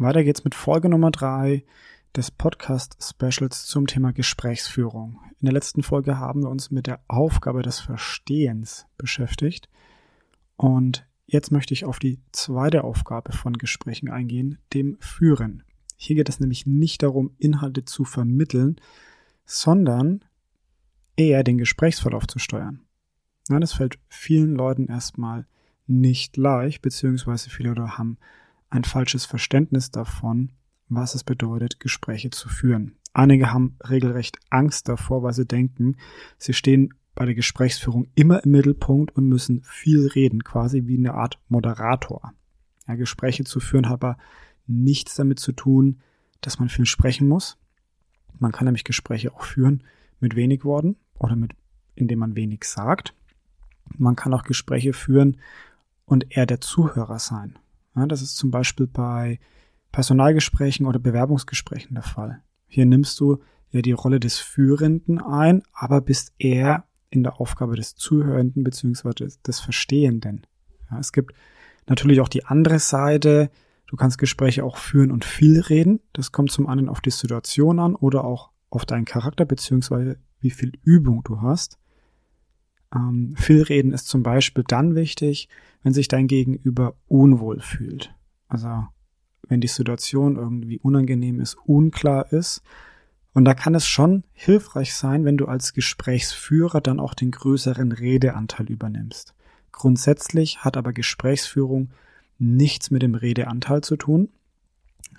Weiter geht's mit Folge Nummer drei des Podcast-Specials zum Thema Gesprächsführung. In der letzten Folge haben wir uns mit der Aufgabe des Verstehens beschäftigt. Und jetzt möchte ich auf die zweite Aufgabe von Gesprächen eingehen, dem Führen. Hier geht es nämlich nicht darum, Inhalte zu vermitteln, sondern eher den Gesprächsverlauf zu steuern. Ja, das fällt vielen Leuten erstmal nicht leicht, beziehungsweise viele Leute haben ein falsches Verständnis davon, was es bedeutet, Gespräche zu führen. Einige haben regelrecht Angst davor, weil sie denken, sie stehen bei der Gesprächsführung immer im Mittelpunkt und müssen viel reden, quasi wie eine Art Moderator. Ja, Gespräche zu führen hat aber nichts damit zu tun, dass man viel sprechen muss. Man kann nämlich Gespräche auch führen mit wenig Worten oder mit, indem man wenig sagt. Man kann auch Gespräche führen und eher der Zuhörer sein. Ja, das ist zum Beispiel bei Personalgesprächen oder Bewerbungsgesprächen der Fall. Hier nimmst du ja die Rolle des Führenden ein, aber bist eher in der Aufgabe des Zuhörenden bzw. des Verstehenden. Ja, es gibt natürlich auch die andere Seite. Du kannst Gespräche auch führen und viel reden. Das kommt zum einen auf die Situation an oder auch auf deinen Charakter bzw. wie viel Übung du hast. Ähm, viel reden ist zum Beispiel dann wichtig, wenn sich dein Gegenüber unwohl fühlt. Also wenn die Situation irgendwie unangenehm ist, unklar ist. Und da kann es schon hilfreich sein, wenn du als Gesprächsführer dann auch den größeren Redeanteil übernimmst. Grundsätzlich hat aber Gesprächsführung nichts mit dem Redeanteil zu tun,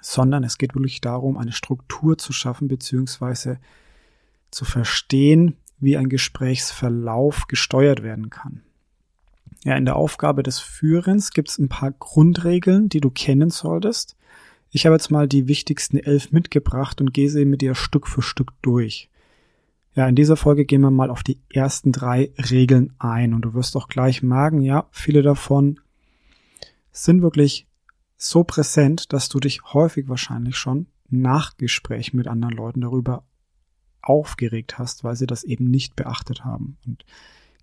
sondern es geht wirklich darum, eine Struktur zu schaffen beziehungsweise zu verstehen, wie ein Gesprächsverlauf gesteuert werden kann. Ja, in der Aufgabe des Führens gibt es ein paar Grundregeln, die du kennen solltest. Ich habe jetzt mal die wichtigsten elf mitgebracht und gehe sie mit dir Stück für Stück durch. Ja, in dieser Folge gehen wir mal auf die ersten drei Regeln ein und du wirst auch gleich merken, ja, viele davon sind wirklich so präsent, dass du dich häufig wahrscheinlich schon nach Gespräch mit anderen Leuten darüber aufgeregt hast, weil sie das eben nicht beachtet haben. Und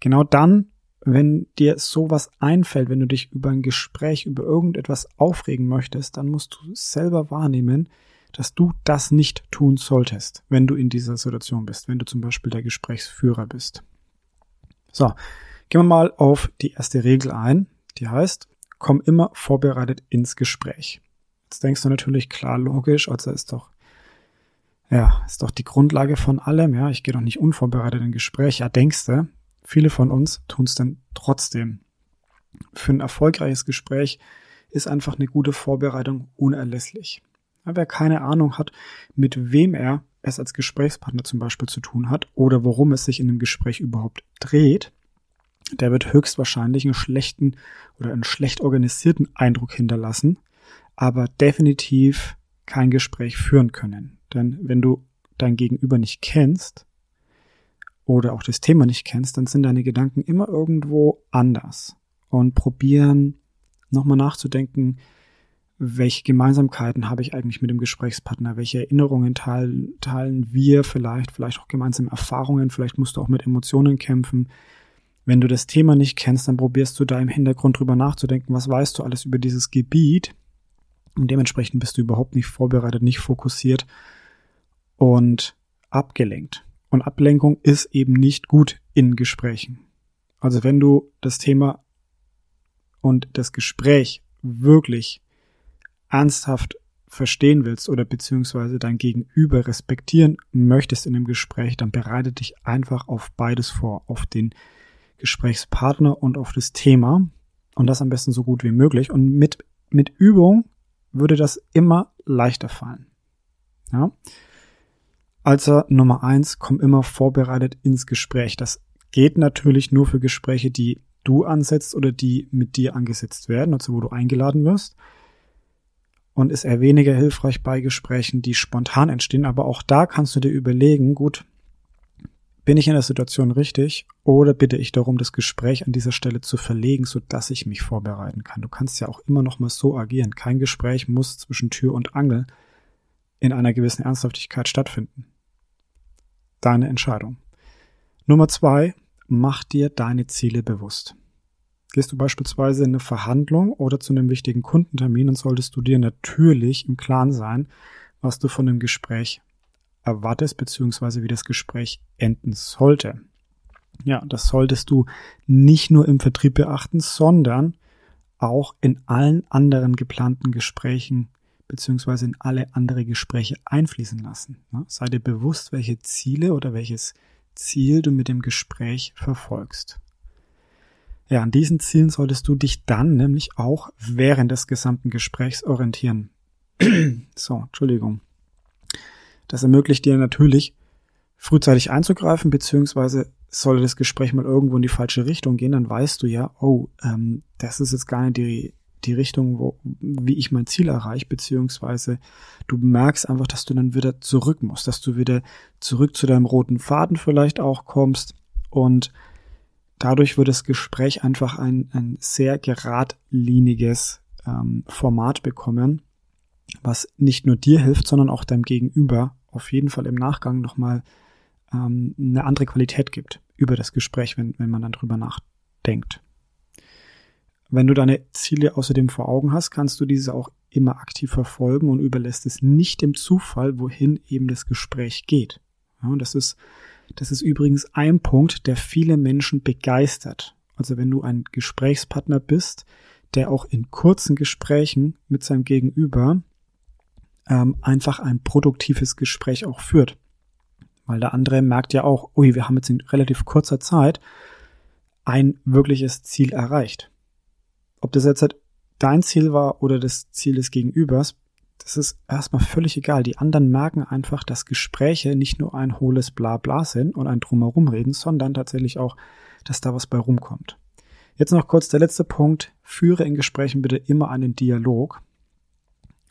genau dann, wenn dir sowas einfällt, wenn du dich über ein Gespräch, über irgendetwas aufregen möchtest, dann musst du selber wahrnehmen, dass du das nicht tun solltest, wenn du in dieser Situation bist, wenn du zum Beispiel der Gesprächsführer bist. So, gehen wir mal auf die erste Regel ein, die heißt, komm immer vorbereitet ins Gespräch. Jetzt denkst du natürlich klar, logisch, also ist doch ja, ist doch die Grundlage von allem. Ja, ich gehe doch nicht unvorbereitet in Gespräch. Ja, denkst du? Viele von uns tun es dann trotzdem. Für ein erfolgreiches Gespräch ist einfach eine gute Vorbereitung unerlässlich. Ja, wer keine Ahnung hat, mit wem er es als Gesprächspartner zum Beispiel zu tun hat oder worum es sich in dem Gespräch überhaupt dreht, der wird höchstwahrscheinlich einen schlechten oder einen schlecht organisierten Eindruck hinterlassen, aber definitiv kein Gespräch führen können. Denn wenn du dein Gegenüber nicht kennst oder auch das Thema nicht kennst, dann sind deine Gedanken immer irgendwo anders. Und probieren nochmal nachzudenken, welche Gemeinsamkeiten habe ich eigentlich mit dem Gesprächspartner, welche Erinnerungen teilen, teilen wir vielleicht, vielleicht auch gemeinsame Erfahrungen, vielleicht musst du auch mit Emotionen kämpfen. Wenn du das Thema nicht kennst, dann probierst du da im Hintergrund drüber nachzudenken, was weißt du alles über dieses Gebiet und dementsprechend bist du überhaupt nicht vorbereitet, nicht fokussiert und abgelenkt. Und Ablenkung ist eben nicht gut in Gesprächen. Also wenn du das Thema und das Gespräch wirklich ernsthaft verstehen willst oder beziehungsweise dein Gegenüber respektieren möchtest in dem Gespräch, dann bereite dich einfach auf beides vor, auf den Gesprächspartner und auf das Thema und das am besten so gut wie möglich. Und mit, mit Übung würde das immer leichter fallen. Ja? Also Nummer eins, komm immer vorbereitet ins Gespräch. Das geht natürlich nur für Gespräche, die du ansetzt oder die mit dir angesetzt werden, also wo du eingeladen wirst. Und ist eher weniger hilfreich bei Gesprächen, die spontan entstehen. Aber auch da kannst du dir überlegen, gut, bin ich in der Situation richtig oder bitte ich darum, das Gespräch an dieser Stelle zu verlegen, so dass ich mich vorbereiten kann? Du kannst ja auch immer noch mal so agieren. Kein Gespräch muss zwischen Tür und Angel in einer gewissen Ernsthaftigkeit stattfinden. Deine Entscheidung. Nummer zwei, mach dir deine Ziele bewusst. Gehst du beispielsweise in eine Verhandlung oder zu einem wichtigen Kundentermin, dann solltest du dir natürlich im Klaren sein, was du von dem Gespräch erwartest, beziehungsweise wie das Gespräch enden sollte. Ja, das solltest du nicht nur im Vertrieb beachten, sondern auch in allen anderen geplanten Gesprächen beziehungsweise in alle andere Gespräche einfließen lassen. Sei dir bewusst, welche Ziele oder welches Ziel du mit dem Gespräch verfolgst. Ja, an diesen Zielen solltest du dich dann nämlich auch während des gesamten Gesprächs orientieren. so, Entschuldigung. Das ermöglicht dir natürlich, frühzeitig einzugreifen, beziehungsweise sollte das Gespräch mal irgendwo in die falsche Richtung gehen, dann weißt du ja, oh, ähm, das ist jetzt gar nicht die, die Richtung, wo, wie ich mein Ziel erreiche, beziehungsweise du merkst einfach, dass du dann wieder zurück musst, dass du wieder zurück zu deinem roten Faden vielleicht auch kommst und dadurch wird das Gespräch einfach ein, ein sehr geradliniges ähm, Format bekommen, was nicht nur dir hilft, sondern auch deinem Gegenüber auf jeden Fall im Nachgang nochmal ähm, eine andere Qualität gibt über das Gespräch, wenn, wenn man dann drüber nachdenkt. Wenn du deine Ziele außerdem vor Augen hast, kannst du diese auch immer aktiv verfolgen und überlässt es nicht dem Zufall, wohin eben das Gespräch geht. Ja, das ist, das ist übrigens ein Punkt, der viele Menschen begeistert. Also wenn du ein Gesprächspartner bist, der auch in kurzen Gesprächen mit seinem Gegenüber ähm, einfach ein produktives Gespräch auch führt. Weil der andere merkt ja auch, ui, wir haben jetzt in relativ kurzer Zeit ein wirkliches Ziel erreicht. Ob das jetzt dein Ziel war oder das Ziel des Gegenübers, das ist erstmal völlig egal. Die anderen merken einfach, dass Gespräche nicht nur ein hohles Blabla sind und ein Drumherum reden, sondern tatsächlich auch, dass da was bei rumkommt. Jetzt noch kurz der letzte Punkt. Führe in Gesprächen bitte immer einen Dialog.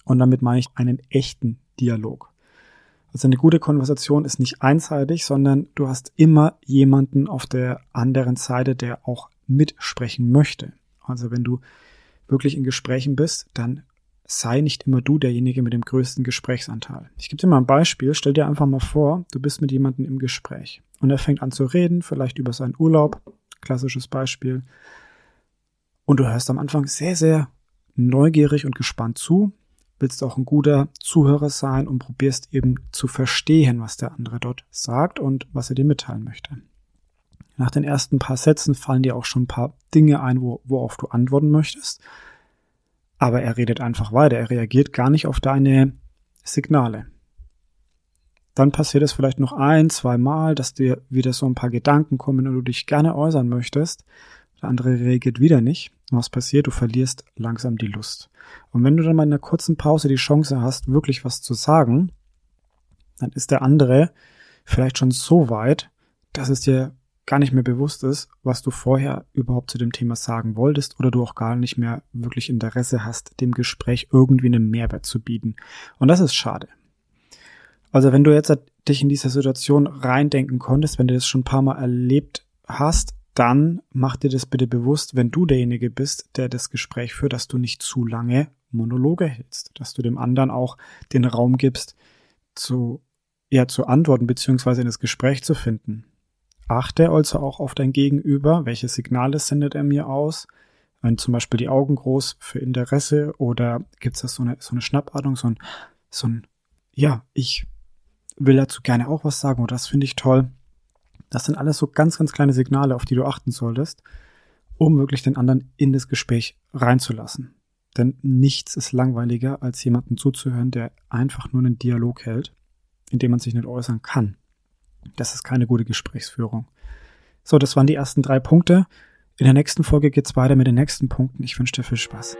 Und damit meine ich einen echten Dialog. Also eine gute Konversation ist nicht einseitig, sondern du hast immer jemanden auf der anderen Seite, der auch mitsprechen möchte. Also wenn du wirklich in Gesprächen bist, dann sei nicht immer du derjenige mit dem größten Gesprächsanteil. Ich gebe dir mal ein Beispiel. Stell dir einfach mal vor, du bist mit jemandem im Gespräch und er fängt an zu reden, vielleicht über seinen Urlaub, klassisches Beispiel. Und du hörst am Anfang sehr, sehr neugierig und gespannt zu willst auch ein guter Zuhörer sein und probierst eben zu verstehen, was der andere dort sagt und was er dir mitteilen möchte. Nach den ersten paar Sätzen fallen dir auch schon ein paar Dinge ein, wo, worauf du antworten möchtest. Aber er redet einfach weiter. Er reagiert gar nicht auf deine Signale. Dann passiert es vielleicht noch ein, zwei Mal, dass dir wieder so ein paar Gedanken kommen und du dich gerne äußern möchtest. Der andere reagiert wieder nicht. Und was passiert? Du verlierst langsam die Lust. Und wenn du dann mal in einer kurzen Pause die Chance hast, wirklich was zu sagen, dann ist der andere vielleicht schon so weit, dass es dir gar nicht mehr bewusst ist, was du vorher überhaupt zu dem Thema sagen wolltest oder du auch gar nicht mehr wirklich Interesse hast, dem Gespräch irgendwie einen Mehrwert zu bieten. Und das ist schade. Also wenn du jetzt dich in dieser Situation reindenken konntest, wenn du das schon ein paar Mal erlebt hast, dann mach dir das bitte bewusst, wenn du derjenige bist, der das Gespräch führt, dass du nicht zu lange Monologe hältst, dass du dem anderen auch den Raum gibst, zu, ja, zu antworten beziehungsweise in das Gespräch zu finden. Achte also auch auf dein Gegenüber, welche Signale sendet er mir aus, wenn zum Beispiel die Augen groß für Interesse oder gibt es da so eine, so eine Schnappatmung, so ein, so ein, ja, ich will dazu gerne auch was sagen oder das finde ich toll. Das sind alles so ganz, ganz kleine Signale, auf die du achten solltest, um wirklich den anderen in das Gespräch reinzulassen. Denn nichts ist langweiliger, als jemanden zuzuhören, der einfach nur einen Dialog hält, in dem man sich nicht äußern kann. Das ist keine gute Gesprächsführung. So, das waren die ersten drei Punkte. In der nächsten Folge geht's weiter mit den nächsten Punkten. Ich wünsche dir viel Spaß.